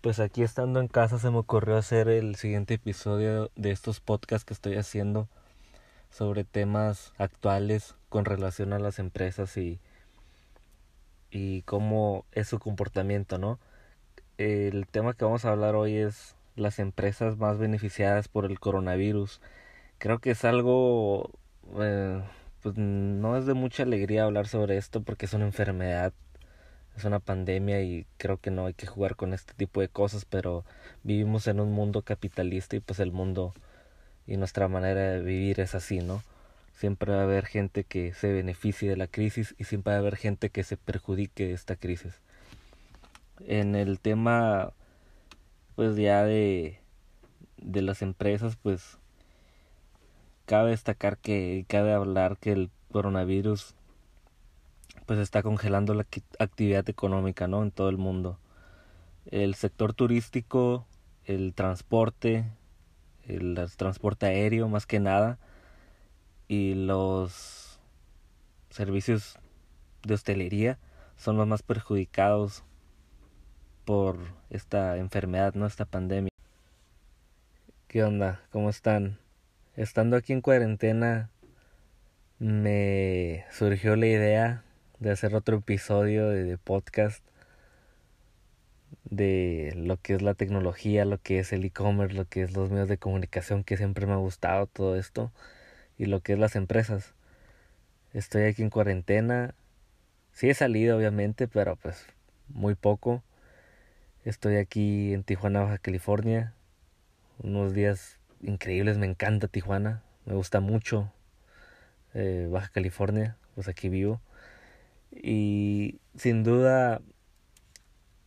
Pues aquí estando en casa se me ocurrió hacer el siguiente episodio de estos podcasts que estoy haciendo sobre temas actuales con relación a las empresas y, y cómo es su comportamiento, ¿no? El tema que vamos a hablar hoy es las empresas más beneficiadas por el coronavirus. Creo que es algo, eh, pues no es de mucha alegría hablar sobre esto porque es una enfermedad, es una pandemia y creo que no hay que jugar con este tipo de cosas, pero vivimos en un mundo capitalista y pues el mundo y nuestra manera de vivir es así, ¿no? Siempre va a haber gente que se beneficie de la crisis y siempre va a haber gente que se perjudique de esta crisis. En el tema, pues ya de, de las empresas, pues cabe destacar que cabe hablar que el coronavirus pues está congelando la actividad económica, ¿no? En todo el mundo. El sector turístico, el transporte, el transporte aéreo más que nada y los servicios de hostelería son los más perjudicados por esta enfermedad, ¿no? Esta pandemia. ¿Qué onda? ¿Cómo están? Estando aquí en cuarentena me surgió la idea de hacer otro episodio de, podcast de lo que es la tecnología, lo que es el e-commerce, lo que es los medios de comunicación, que siempre me ha gustado todo esto, y lo que es las empresas. Estoy aquí en cuarentena. Sí he salido, obviamente, pero pues muy poco. Estoy aquí en Tijuana, Baja California. Unos días increíbles, me encanta Tijuana, me gusta mucho eh, Baja California, pues aquí vivo. Y sin duda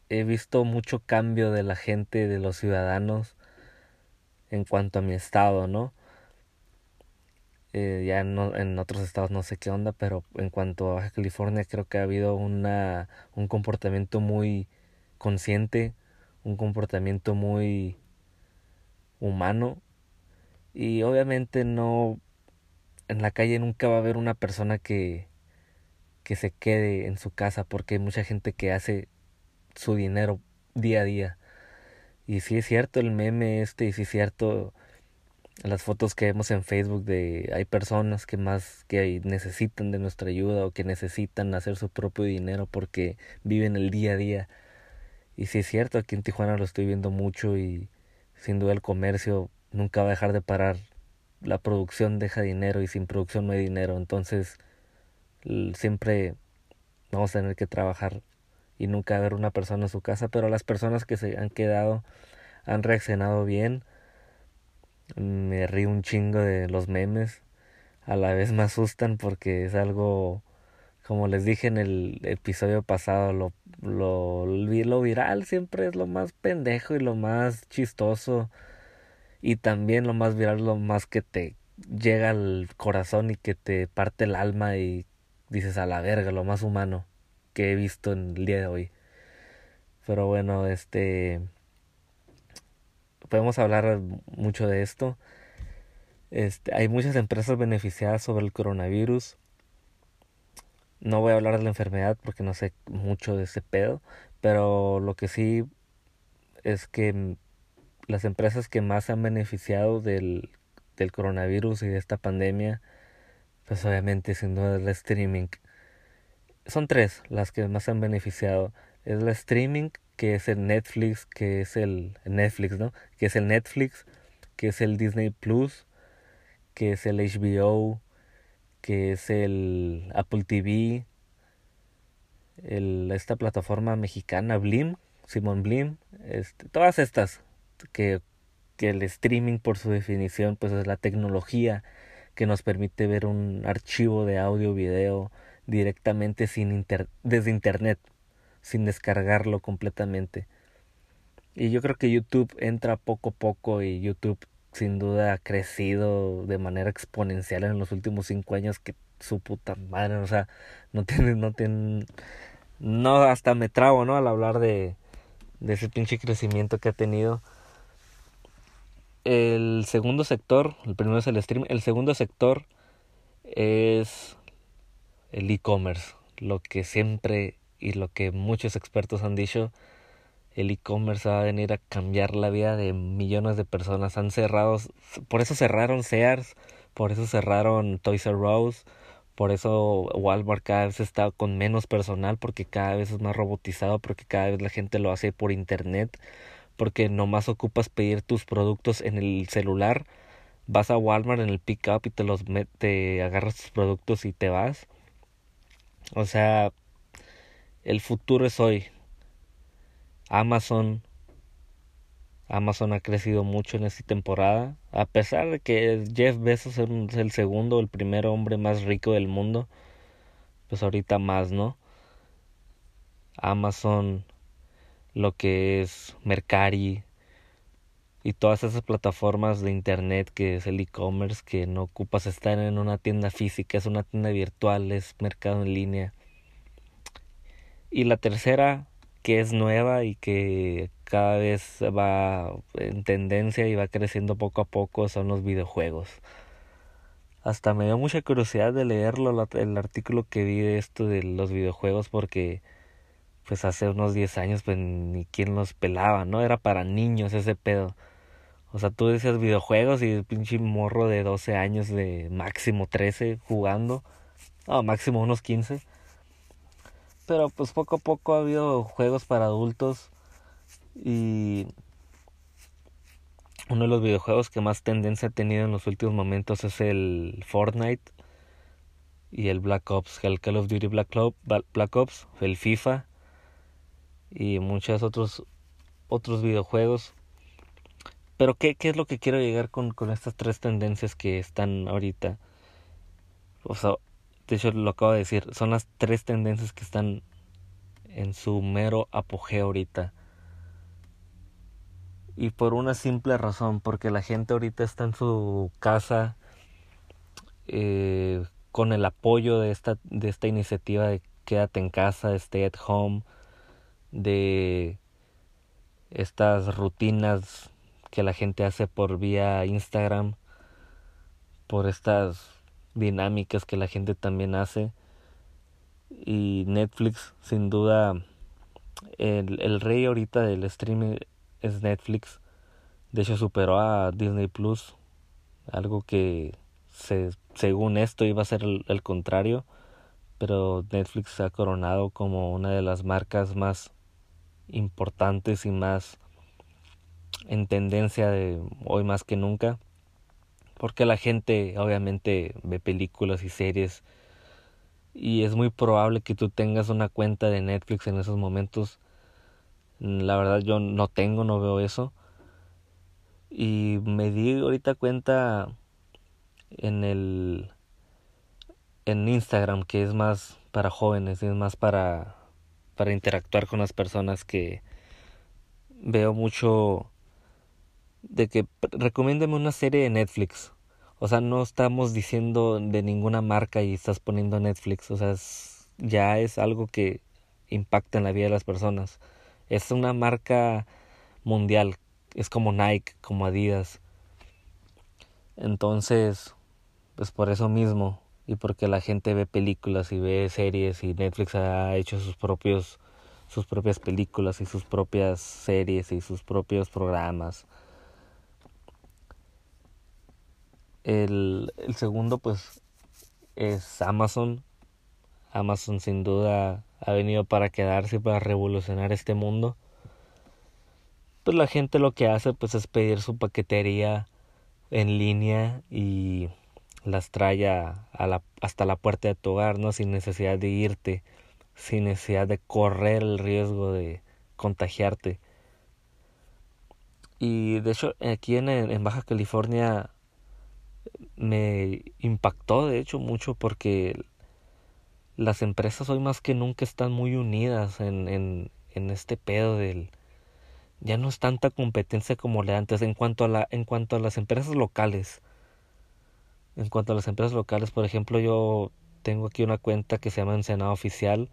he visto mucho cambio de la gente, de los ciudadanos, en cuanto a mi estado, ¿no? Eh, ya en, otros estados no sé qué onda, pero en cuanto a Baja California creo que ha habido una, un comportamiento muy consciente, un comportamiento muy humano y obviamente no en la calle nunca va a haber una persona que que se quede en su casa porque hay mucha gente que hace su dinero día a día. Y sí es cierto el meme este, y sí es cierto las fotos que vemos en Facebook de hay personas que más que necesitan de nuestra ayuda o que necesitan hacer su propio dinero porque viven el día a día. Y sí es cierto, aquí en Tijuana lo estoy viendo mucho y sin duda el comercio nunca va a dejar de parar. La producción deja dinero y sin producción no hay dinero. Entonces siempre vamos a tener que trabajar y nunca ver una persona en su casa, pero las personas que se han quedado han reaccionado bien. Me río un chingo de los memes, a la vez me asustan porque es algo, como les dije en el episodio pasado, lo, lo, lo viral siempre es lo más pendejo y lo más chistoso y también lo más viral, lo más que te llega al corazón y que te parte el alma y dices a la verga, lo más humano que he visto en el día de hoy. Pero bueno, este podemos hablar mucho de esto. Este, hay muchas empresas beneficiadas sobre el coronavirus. No voy a hablar de la enfermedad porque no sé mucho de ese pedo, pero lo que sí es que las empresas que más han beneficiado del, del coronavirus y de esta pandemia, pues obviamente sin duda el streaming son tres las que más han beneficiado. Es la streaming, que es el Netflix, que es el Netflix, ¿no? Que es el Netflix, que es el Disney Plus, que es el HBO, que es el Apple TV, el, esta plataforma mexicana Blim, Simon Blim, este, todas estas que, que el streaming por su definición pues es la tecnología que nos permite ver un archivo de audio, video, directamente sin inter desde internet, sin descargarlo completamente. Y yo creo que YouTube entra poco a poco y YouTube sin duda ha crecido de manera exponencial en los últimos cinco años que su puta madre, o sea, no tiene, no tiene, no, hasta me trago, ¿no? Al hablar de, de ese pinche crecimiento que ha tenido. El segundo sector, el primero es el stream, el segundo sector es el e-commerce, lo que siempre y lo que muchos expertos han dicho el e-commerce va a venir a cambiar la vida de millones de personas. Han cerrado, por eso cerraron Sears, por eso cerraron Toys R Us, por eso Walmart cada vez está con menos personal porque cada vez es más robotizado, porque cada vez la gente lo hace por internet, porque nomás ocupas pedir tus productos en el celular, vas a Walmart en el pickup y te los te agarras tus productos y te vas. O sea, el futuro es hoy. Amazon Amazon ha crecido mucho en esta temporada, a pesar de que Jeff Bezos es el segundo, el primer hombre más rico del mundo, pues ahorita más, ¿no? Amazon, lo que es Mercari y todas esas plataformas de internet que es el e-commerce que no ocupas estar en una tienda física, es una tienda virtual, es mercado en línea. Y la tercera, que es nueva y que cada vez va en tendencia y va creciendo poco a poco son los videojuegos. Hasta me dio mucha curiosidad de leerlo, el artículo que vi de esto de los videojuegos porque pues hace unos 10 años pues ni quien los pelaba, ¿no? Era para niños ese pedo. O sea, tú decías videojuegos y el pinche morro de 12 años de máximo 13 jugando. No, máximo unos 15. Pero pues poco a poco ha habido juegos para adultos y uno de los videojuegos que más tendencia ha tenido en los últimos momentos es el Fortnite y el Black Ops, el Call of Duty Black, Ops, el FIFA y muchos otros otros videojuegos. Pero ¿qué, qué es lo que quiero llegar con, con estas tres tendencias que están ahorita? O sea, de hecho lo acabo de decir, son las tres tendencias que están en su mero apogeo ahorita. Y por una simple razón, porque la gente ahorita está en su casa eh, con el apoyo de esta, de esta iniciativa de quédate en casa, stay at home, de estas rutinas que la gente hace por vía Instagram, por estas dinámicas que la gente también hace. Y Netflix, sin duda, el, el rey ahorita del streaming es Netflix. De hecho, superó a Disney Plus. Algo que se, según esto iba a ser el, el contrario. Pero Netflix se ha coronado como una de las marcas más importantes y más en tendencia de hoy más que nunca porque la gente obviamente ve películas y series y es muy probable que tú tengas una cuenta de Netflix en esos momentos. La verdad yo no tengo, no veo eso. Y me di ahorita cuenta en el en Instagram que es más para jóvenes, es más para para interactuar con las personas que veo mucho de que recomiéndame una serie de Netflix. O sea, no estamos diciendo de ninguna marca y estás poniendo Netflix. O sea, ya es algo que impacta en la vida de las personas. Es una marca mundial. Es como Nike, como Adidas. Entonces, pues por eso mismo. Y porque la gente ve películas y ve series y Netflix ha hecho sus propios sus propias películas y sus propias series y sus propios programas El, el segundo pues es Amazon. Amazon sin duda ha venido para quedarse y para revolucionar este mundo. Pues la gente lo que hace pues es pedir su paquetería en línea y las trae a la, hasta la puerta de tu hogar, ¿no? Sin necesidad de irte, sin necesidad de correr el riesgo de contagiarte. Y de hecho aquí en, en Baja California me impactó de hecho mucho porque las empresas hoy más que nunca están muy unidas en, en, en este pedo del ya no es tanta competencia como le antes en cuanto a la en cuanto a las empresas locales en cuanto a las empresas locales por ejemplo yo tengo aquí una cuenta que se llama Ensenada Oficial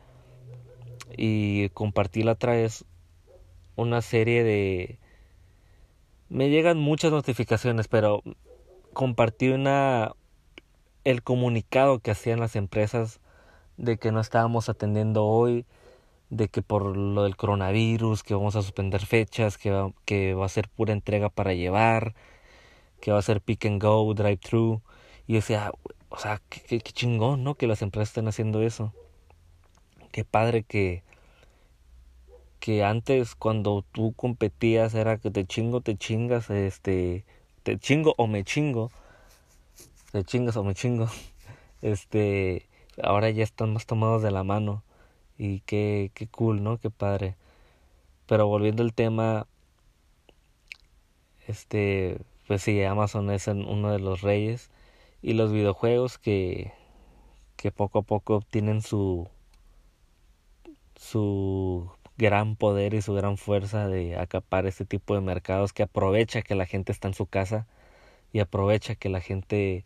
y compartí la otra vez una serie de me llegan muchas notificaciones pero compartí una el comunicado que hacían las empresas de que no estábamos atendiendo hoy, de que por lo del coronavirus, que vamos a suspender fechas, que va, que va a ser pura entrega para llevar, que va a ser pick and go, drive thru. Y yo decía, o sea, qué, qué, chingón, ¿no? Que las empresas estén haciendo eso. Qué padre que, que antes cuando tú competías era que te chingo, te chingas, este, te chingo o me chingo, te chingas o me chingo, este, ahora ya están más tomados de la mano y qué, qué cool, ¿no? Qué padre. Pero volviendo al tema, este, pues sí, Amazon es uno de los reyes y los videojuegos que, que poco a poco obtienen su, su gran poder y su gran fuerza de acapar este tipo de mercados que aprovecha que la gente está en su casa y aprovecha que la gente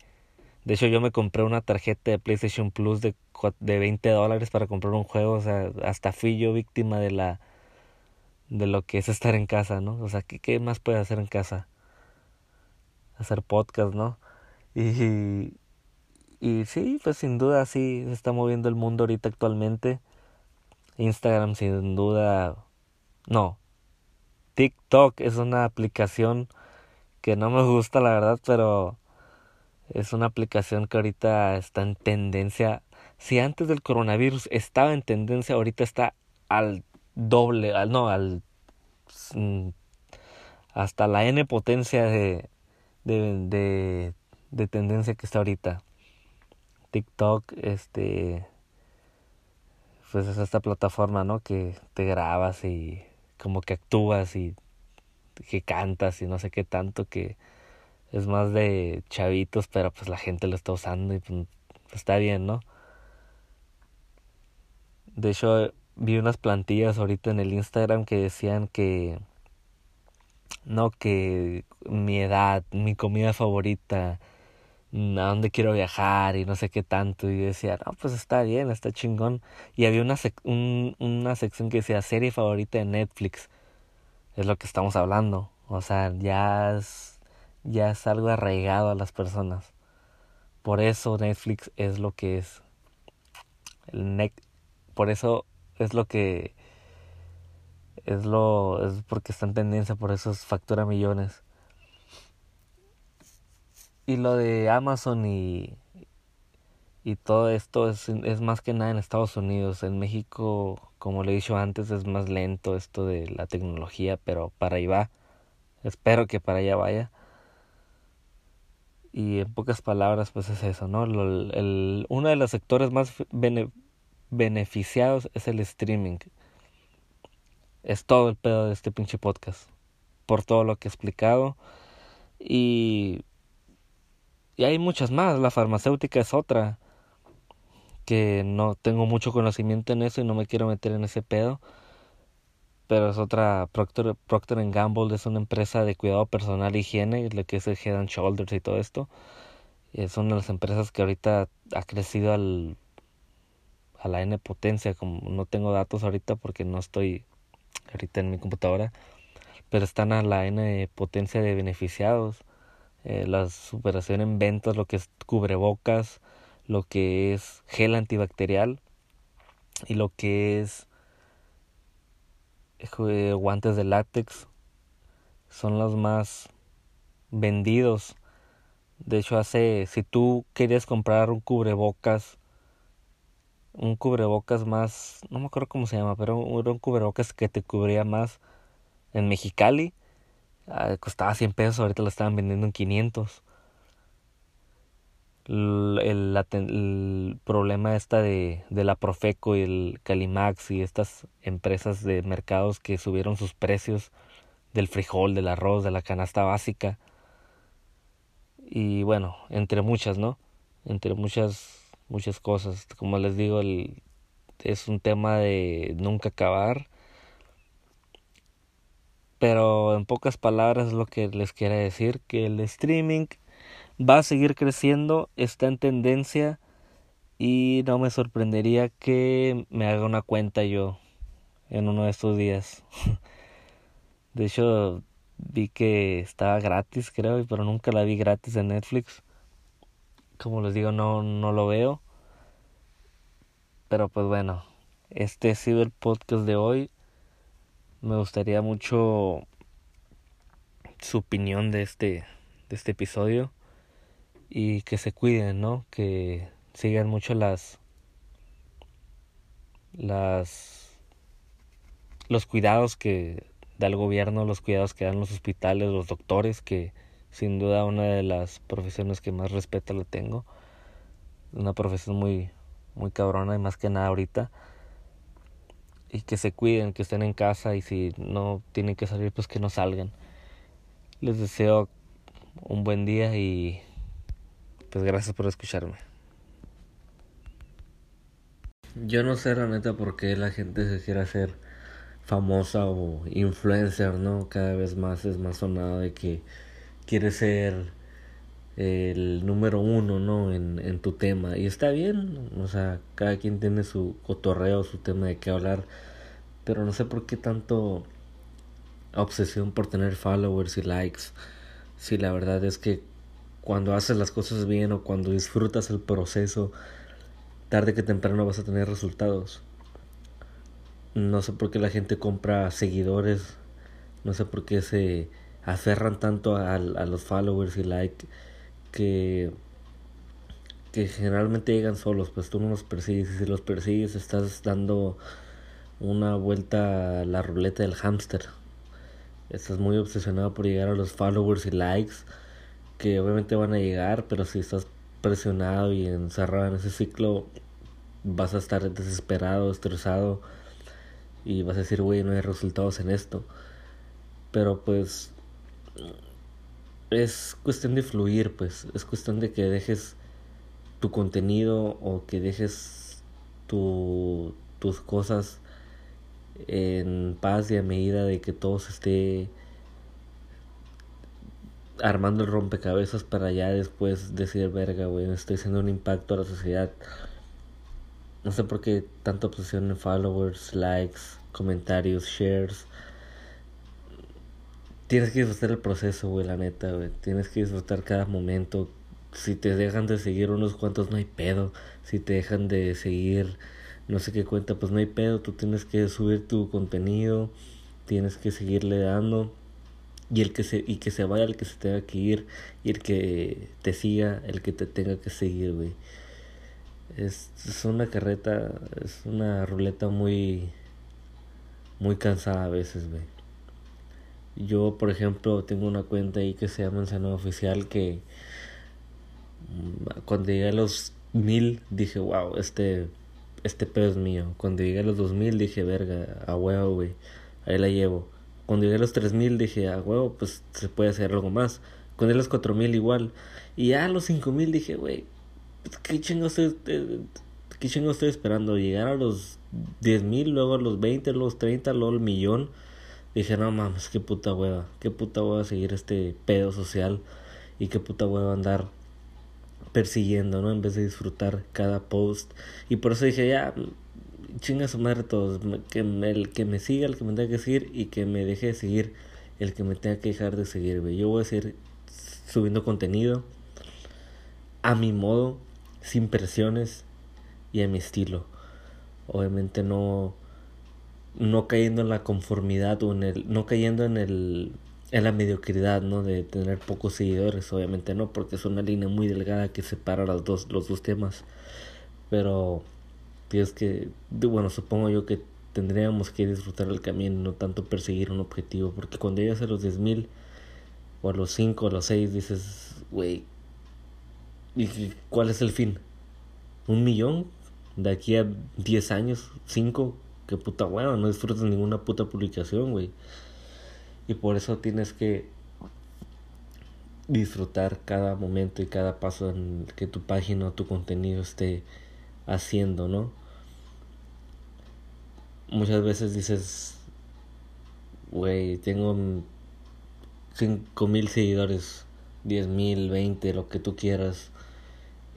de hecho yo me compré una tarjeta de PlayStation Plus de, de 20 dólares para comprar un juego o sea hasta fui yo víctima de la de lo que es estar en casa no o sea qué, qué más puede hacer en casa hacer podcast no y y sí pues sin duda sí se está moviendo el mundo ahorita actualmente Instagram sin duda no. TikTok es una aplicación que no me gusta la verdad, pero es una aplicación que ahorita está en tendencia. Si antes del coronavirus estaba en tendencia, ahorita está al doble, al no, al mm, hasta la n potencia de de, de, de tendencia que está ahorita. TikTok, este pues es esta plataforma, ¿no? Que te grabas y como que actúas y que cantas y no sé qué tanto que es más de chavitos, pero pues la gente lo está usando y pues, está bien, ¿no? De hecho, vi unas plantillas ahorita en el Instagram que decían que no que mi edad, mi comida favorita, a dónde quiero viajar y no sé qué tanto. Y decía, no, pues está bien, está chingón. Y había una, sec un, una sección que decía serie favorita de Netflix. Es lo que estamos hablando. O sea, ya es, ya es algo arraigado a las personas. Por eso Netflix es lo que es. El por eso es lo que es lo es porque está en tendencia, por eso factura millones. Y lo de Amazon y, y todo esto es, es más que nada en Estados Unidos. En México, como le he dicho antes, es más lento esto de la tecnología, pero para ahí va. Espero que para allá vaya. Y en pocas palabras, pues es eso, ¿no? el, uno de los sectores más beneficiados es el streaming. Es todo el pedo de este pinche podcast. Por todo lo que he explicado. Y y hay muchas más, la farmacéutica es otra, que no tengo mucho conocimiento en eso y no me quiero meter en ese pedo. Pero es otra, Procter, Procter Gamble es una empresa de cuidado personal higiene, lo que es el Head and Shoulders y todo esto. Es una de las empresas que ahorita ha crecido al, a la N potencia, como no tengo datos ahorita porque no estoy ahorita en mi computadora, pero están a la N potencia de beneficiados eh, la superación en ventas, lo que es cubrebocas, lo que es gel antibacterial y lo que es guantes de látex son los más vendidos. De hecho, hace, si tú querías comprar un cubrebocas, un cubrebocas más, no me acuerdo cómo se llama, pero era un cubrebocas que te cubría más en Mexicali, Ah, costaba 100 pesos, ahorita lo estaban vendiendo en 500. El, el, el, problema esta de, de la Profeco y el Calimax y estas empresas de mercados que subieron sus precios del frijol, del arroz, de la canasta básica. Y bueno, entre muchas, ¿no? Entre muchas, muchas cosas. Como les digo, el, es un tema de nunca acabar pero en pocas palabras lo que les quiero decir, que el streaming va a seguir creciendo, está en tendencia y no me sorprendería que me haga una cuenta yo en uno de estos días. De hecho, vi que estaba gratis, creo, pero nunca la vi gratis en Netflix. Como les digo, no, no lo veo. Pero pues bueno, este ha sido el podcast de hoy. Me gustaría mucho su opinión de este, de este episodio y que se cuiden, ¿no? Que sigan mucho las las los cuidados que da el gobierno, los cuidados que dan los hospitales, los doctores, que sin duda una de las profesiones que más respeto le tengo. Una profesión muy muy cabrona y más que nada ahorita. Y que se cuiden, que estén en casa y si no tienen que salir, pues que no salgan. Les deseo un buen día y pues gracias por escucharme. Yo no sé la por qué la gente se quiere hacer famosa o influencer, ¿no? Cada vez más es más sonado de que quiere ser el número uno, ¿no? En, en tu tema. Y está bien, o sea, cada quien tiene su cotorreo, su tema de qué hablar. Pero no sé por qué tanto obsesión por tener followers y likes. Si la verdad es que cuando haces las cosas bien o cuando disfrutas el proceso, tarde que temprano vas a tener resultados. No sé por qué la gente compra seguidores, no sé por qué se aferran tanto a, a los followers y like que que generalmente llegan solos, pues tú no los persigues y si los persigues estás dando una vuelta a la ruleta del hámster estás muy obsesionado por llegar a los followers y likes que obviamente van a llegar, pero si estás presionado y encerrado en ese ciclo, vas a estar desesperado, estresado y vas a decir, güey, no hay resultados en esto. Pero pues es cuestión de fluir, pues es cuestión de que dejes tu contenido o que dejes tu, tus cosas en paz y a medida de que todo se esté armando el rompecabezas para ya después decir, verga, güey, estoy haciendo un impacto a la sociedad. No sé por qué tanta obsesión en followers, likes, comentarios, shares. Tienes que disfrutar el proceso, güey, la neta, güey. Tienes que disfrutar cada momento. Si te dejan de seguir unos cuantos, no hay pedo. Si te dejan de seguir no sé qué cuenta, pues no hay pedo, tú tienes que subir tu contenido, tienes que seguirle dando y el que se y que se vaya el que se tenga que ir y el que te siga el que te tenga que seguir, güey. Es, es una carreta, es una ruleta muy muy cansada a veces, güey. Yo, por ejemplo, tengo una cuenta ahí que se llama Ensenado Oficial que mm, cuando llegué a los mil dije, wow, este este pedo es mío. Cuando llegué a los 2000 dije, verga, a huevo, güey, ahí la llevo. Cuando llegué a los 3000 dije, a huevo, pues se puede hacer algo más. Cuando llegué a los 4000 igual. Y ya a los 5000 dije, güey, pues, ¿qué chingo estoy, eh, qué chingo estoy esperando? Llegar a los 10000, luego a los 20, a los 30, luego al millón. Dije, no mames, qué puta hueva, qué puta hueva seguir este pedo social y qué puta hueva andar persiguiendo, ¿no? En vez de disfrutar cada post. Y por eso dije, ya, chinga su madre todos. Que el que me siga, el que me tenga que seguir y que me deje de seguir, el que me tenga que dejar de seguir. Yo voy a seguir subiendo contenido a mi modo, sin presiones y a mi estilo. Obviamente no no cayendo en la conformidad o en el no cayendo en el en la mediocridad, ¿no? De tener pocos seguidores, obviamente no, porque es una línea muy delgada que separa los dos, los dos temas. Pero tienes que, bueno, supongo yo que tendríamos que disfrutar el camino, no tanto perseguir un objetivo, porque cuando llegas a los 10.000 o a los 5 o a los 6 dices, güey, ¿y cuál es el fin? ¿Un millón? De aquí a 10 años, 5, qué puta hueva, no disfrutas ninguna puta publicación, güey. Y por eso tienes que disfrutar cada momento y cada paso en que tu página o tu contenido esté haciendo, ¿no? Muchas veces dices, güey, tengo cinco mil seguidores, diez mil, veinte, lo que tú quieras.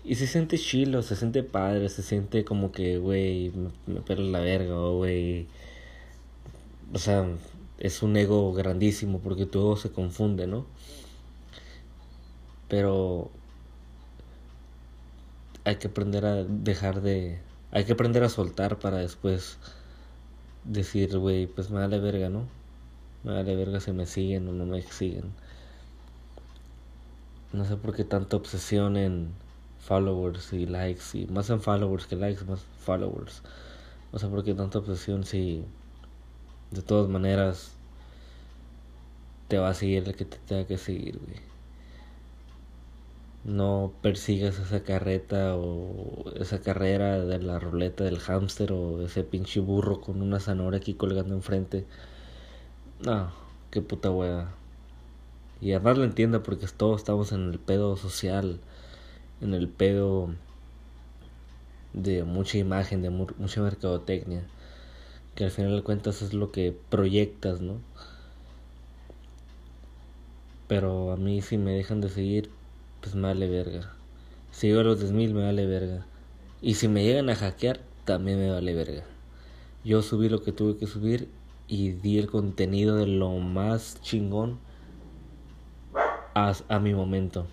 Y se siente chilo, se siente padre, se siente como que, güey, me, me la verga, güey. O sea, es un ego grandísimo porque tu ego se confunde, ¿no? Pero hay que aprender a dejar de, hay que aprender a soltar para después decir, güey, pues me vale verga, ¿no? Me vale verga si me siguen o no me siguen. No sé por qué tanta obsesión en followers y likes, y más en followers que likes, más followers. No sé por qué tanta obsesión si de todas maneras te va a seguir el que te tenga que seguir, güey. No persigas esa carreta o esa carrera de la ruleta del hámster o ese pinche burro con una zanahoria aquí colgando enfrente. No, qué puta hueva. Y además lo entiendo porque todos estamos en el pedo social, en el pedo de mucha imagen, de mucha mercadotecnia, que al final de cuentas es lo que proyectas, ¿no? Pero a mí si me dejan de seguir, pues me vale verga. Si yo a los 10.000 me vale verga. Y si me llegan a hackear, también me vale verga. Yo subí lo que tuve que subir y di el contenido de lo más chingón a, a mi momento.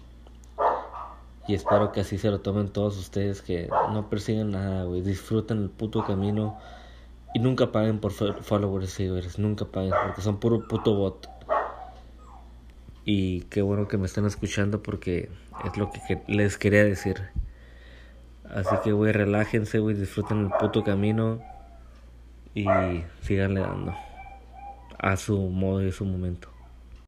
Y espero que así se lo tomen todos ustedes, que no persigan nada, güey. Disfruten el puto camino y nunca paguen por followers y seguidores. Nunca paguen, porque son puro puto bot. Y qué bueno que me están escuchando porque es lo que les quería decir. Así que, güey, relájense, güey, disfruten el puto camino y siganle dando a su modo y a su momento.